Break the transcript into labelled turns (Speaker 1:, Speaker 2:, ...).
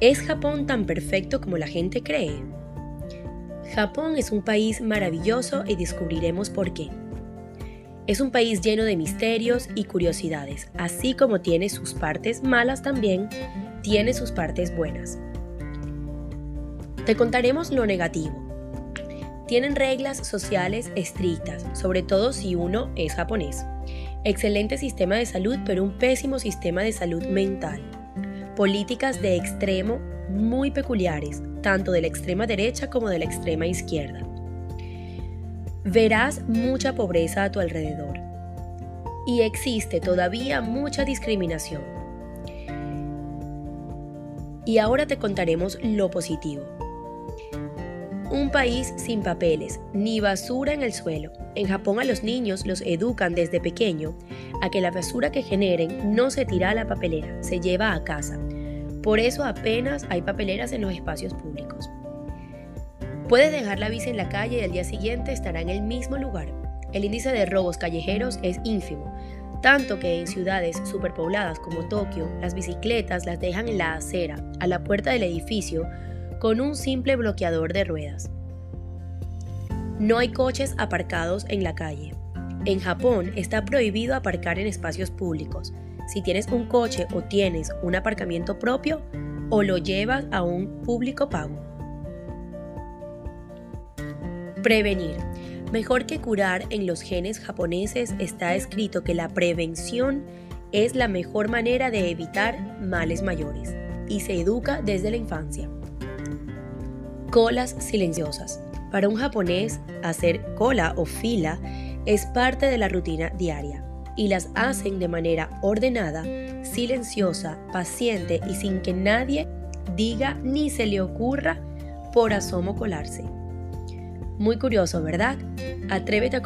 Speaker 1: ¿Es Japón tan perfecto como la gente cree? Japón es un país maravilloso y descubriremos por qué. Es un país lleno de misterios y curiosidades, así como tiene sus partes malas también, tiene sus partes buenas. Te contaremos lo negativo. Tienen reglas sociales estrictas, sobre todo si uno es japonés. Excelente sistema de salud, pero un pésimo sistema de salud mental. Políticas de extremo muy peculiares, tanto de la extrema derecha como de la extrema izquierda. Verás mucha pobreza a tu alrededor. Y existe todavía mucha discriminación. Y ahora te contaremos lo positivo. Un país sin papeles, ni basura en el suelo. En Japón a los niños los educan desde pequeño a que la basura que generen no se tira a la papelera, se lleva a casa. Por eso apenas hay papeleras en los espacios públicos. Puedes dejar la bici en la calle y al día siguiente estará en el mismo lugar. El índice de robos callejeros es ínfimo, tanto que en ciudades superpobladas como Tokio, las bicicletas las dejan en la acera, a la puerta del edificio, con un simple bloqueador de ruedas. No hay coches aparcados en la calle. En Japón está prohibido aparcar en espacios públicos. Si tienes un coche o tienes un aparcamiento propio, o lo llevas a un público pago. Prevenir. Mejor que curar en los genes japoneses está escrito que la prevención es la mejor manera de evitar males mayores y se educa desde la infancia. Colas silenciosas. Para un japonés, hacer cola o fila es parte de la rutina diaria y las hacen de manera ordenada, silenciosa, paciente y sin que nadie diga ni se le ocurra por asomo colarse. Muy curioso, ¿verdad? Atrévete a